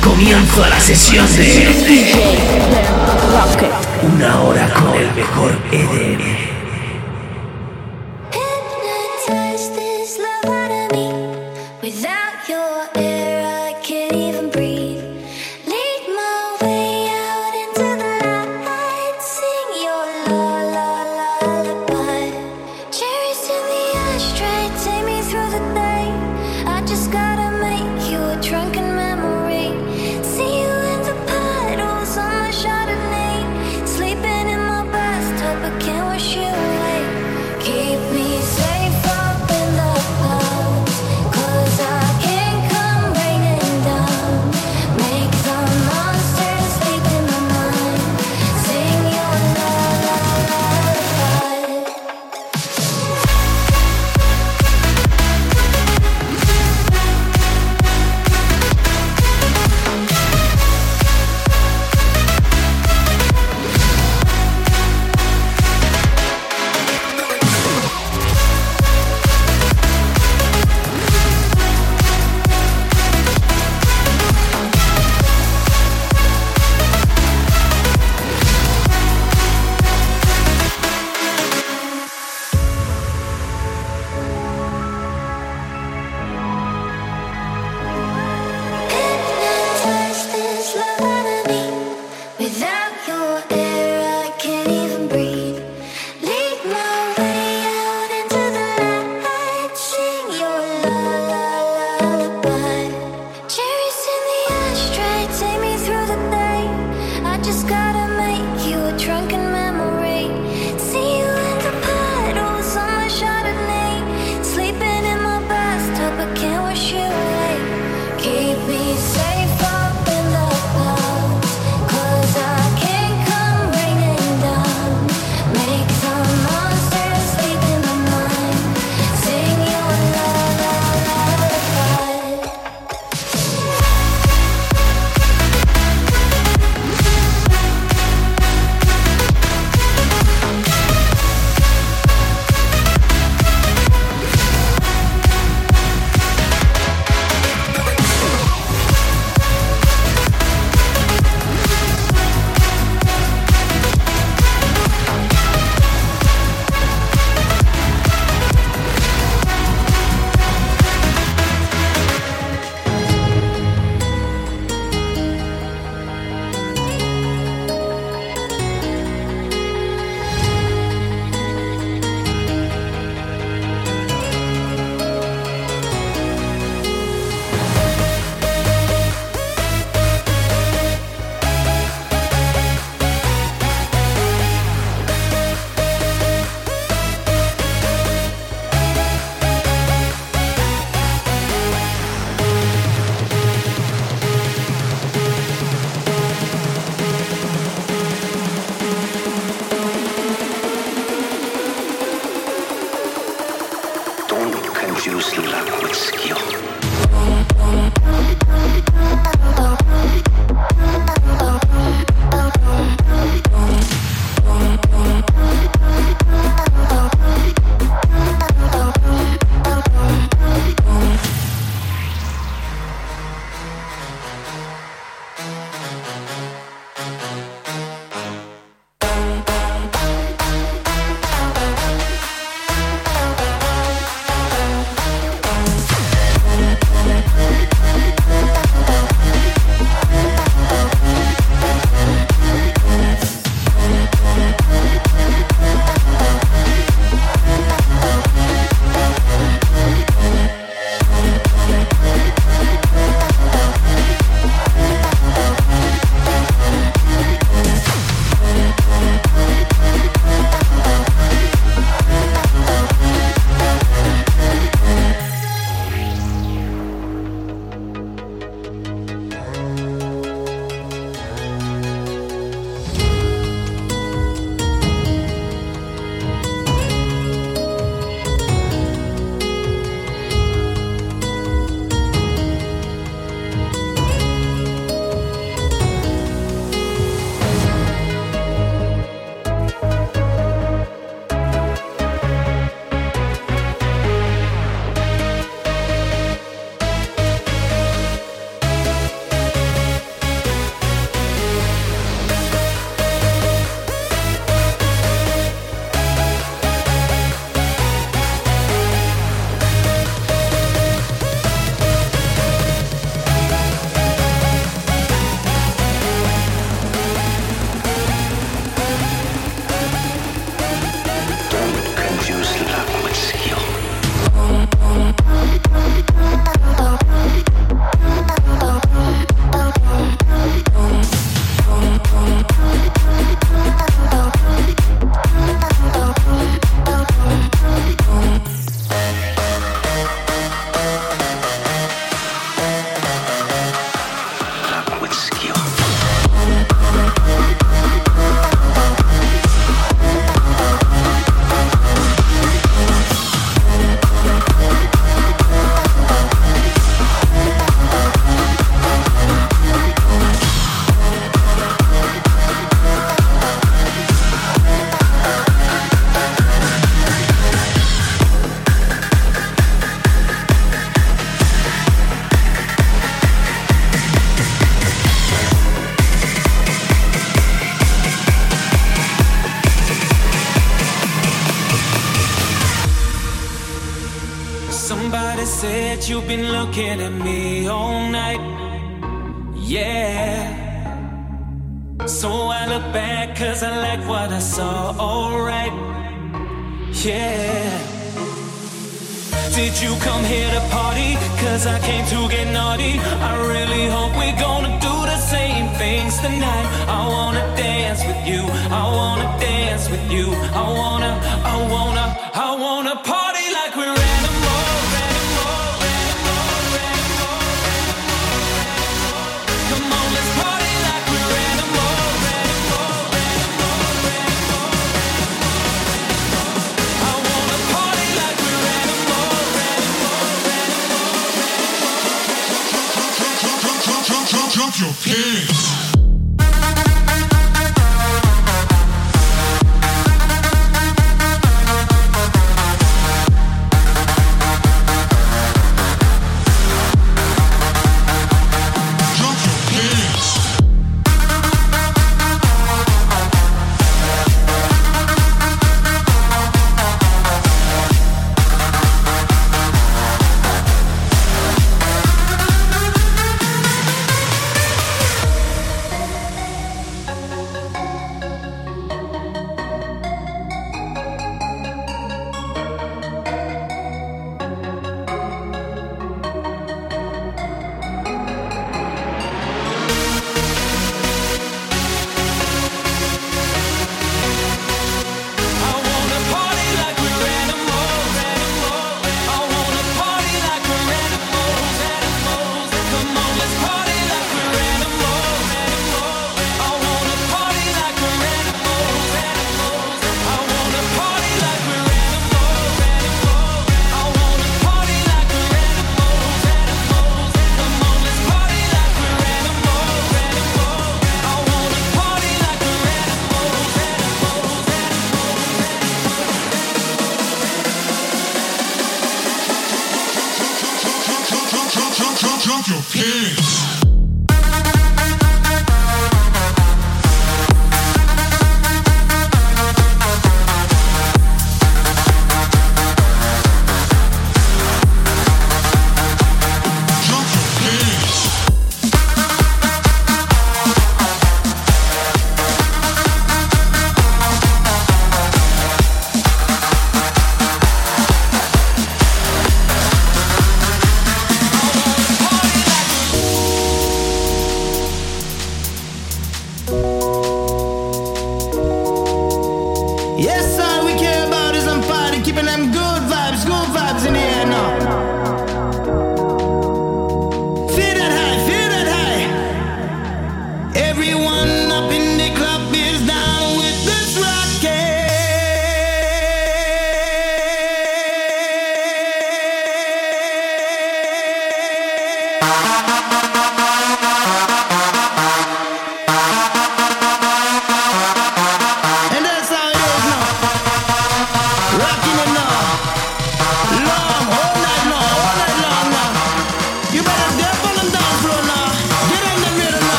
comienzo a la sesión de Una hora con el mejor EDM.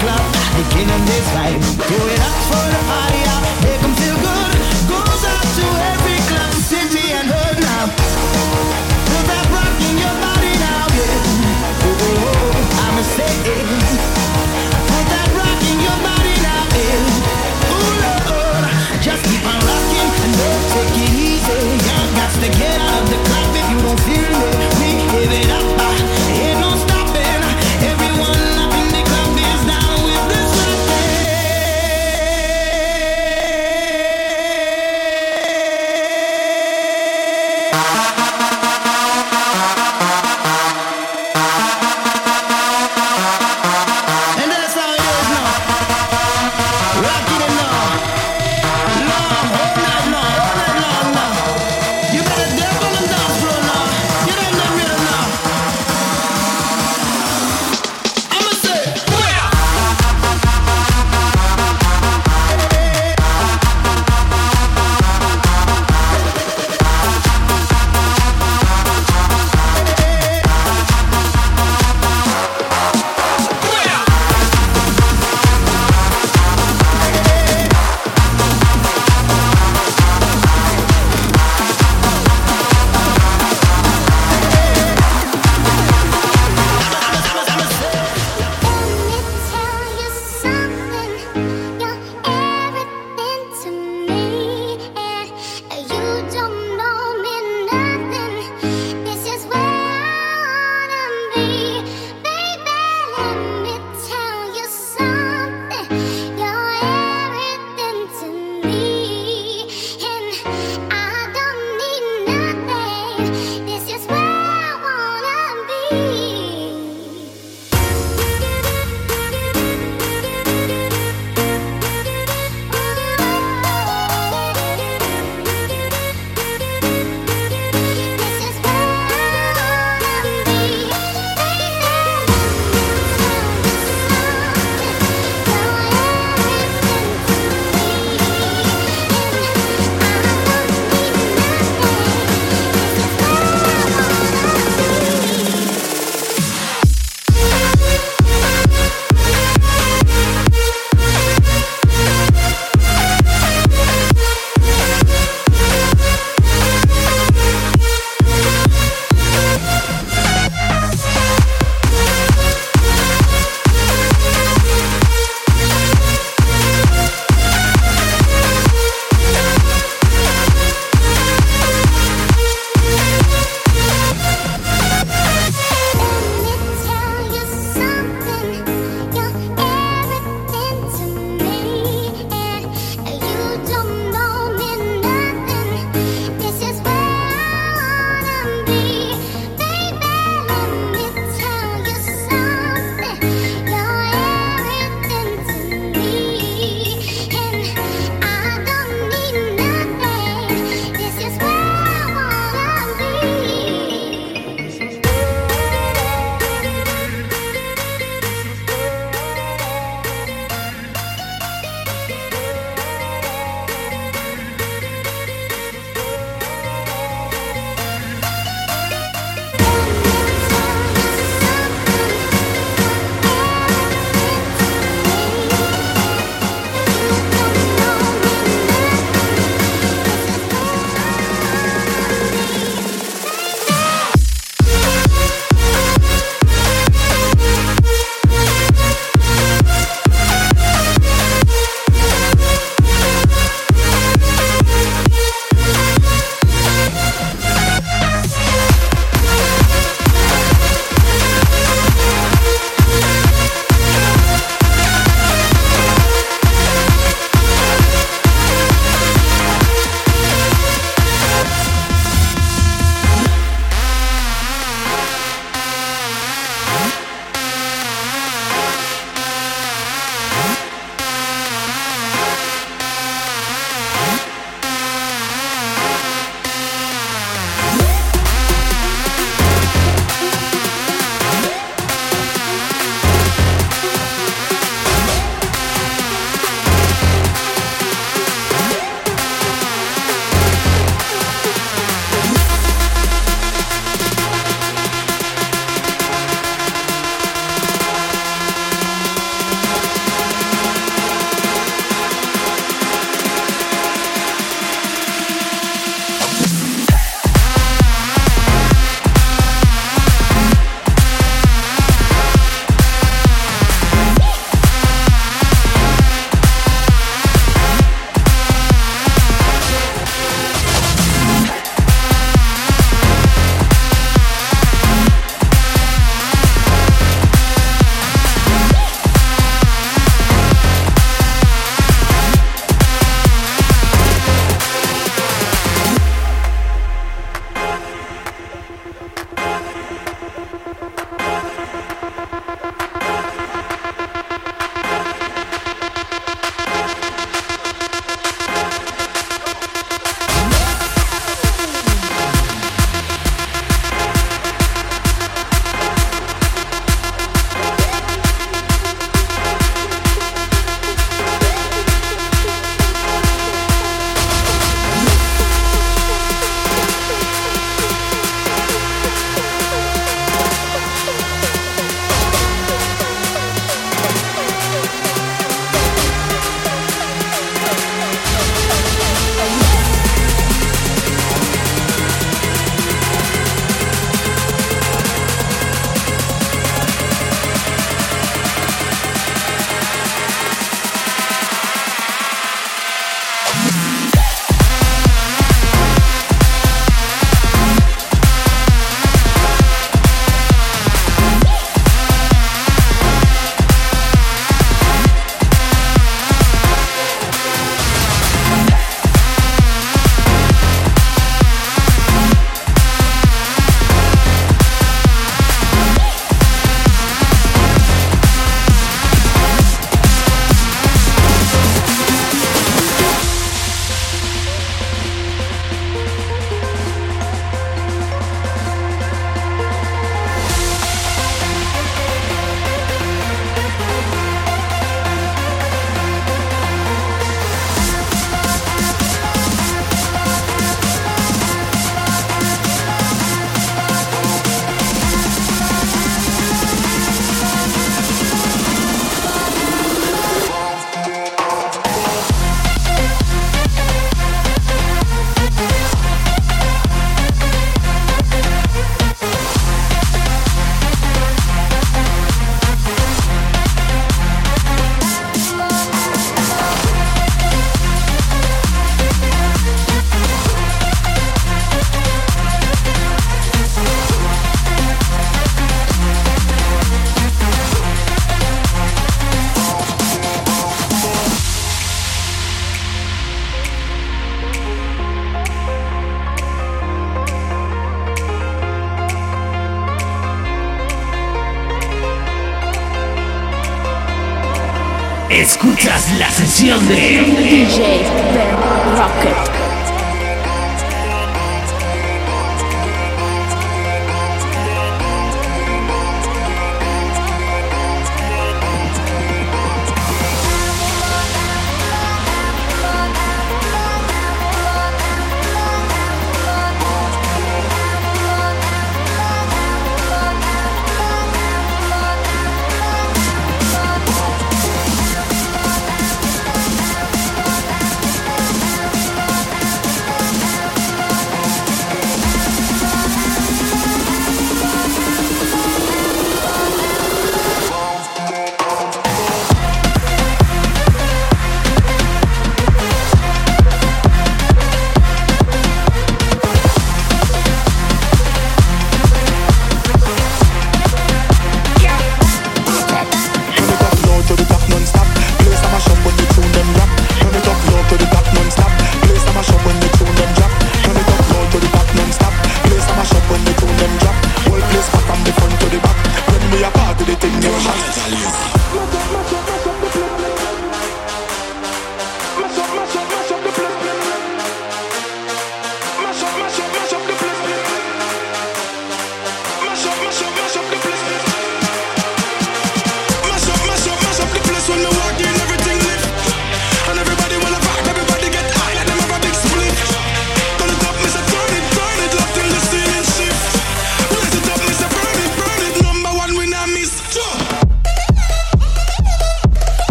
club, beginning this Do it up for the party.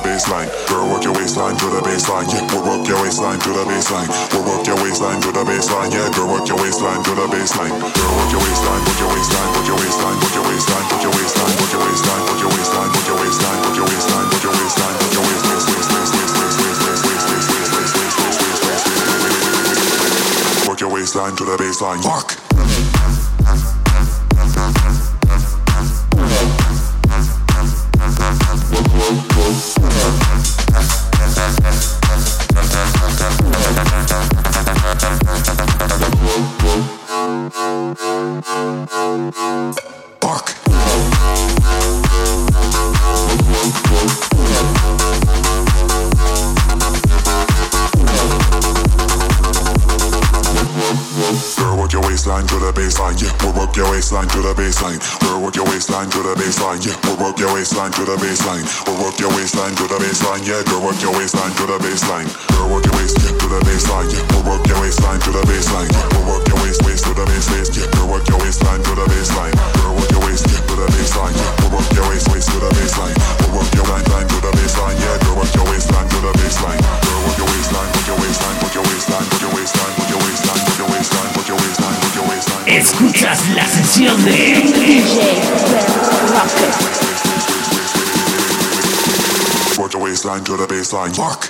Baseline. Girl, work your waistline to the baseline. Yeah, we'll work your waistline to the baseline. We'll work your waistline to the baseline. Yeah, girl, work your waistline to the baseline. Girl, work your waistline, work your waistline, work your waistline, work your waistline, work your waistline, work your waistline, work your waistline, work your waistline, work your waistline, work your waistline, work your waist, waist, waist, waist, waist, waist, waist, waist, waist, waist, waist, waist, waist, waist, waist, waist. Work your waistline to the baseline. Work. To baseline. Girl, work your waistline to the baseline, yeah. We'll work your waistline to the baseline. We'll work your waistline to the baseline, yeah. Girl, work your waistline to the baseline. Girl, work your waist to the baseline, yeah. We'll work your waistline to the baseline, yeah. We'll work your waist waist to the waist, yeah. Girl, work your waistline to the baseline. Girl, work your waist to the baseline, yeah. We'll work your waist waist to the baseline. We'll work your line to the baseline, yeah. Girl, work your waistline to the baseline. Girl, work your waistline, work your waistline, work your waistline, work your waistline, work your waistline, work your waistline, work your waistline, work your waistline. Escuchas la sesión de DJ Rocket. Your waistline to the baseline. Work.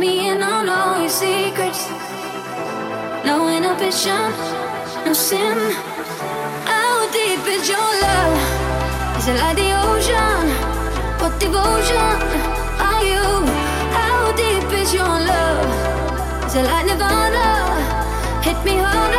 Me in on all your secrets. No inhibition, no sin. How deep is your love? Is it like the ocean? What devotion are you? How deep is your love? Is it like Nirvana? Hit me harder.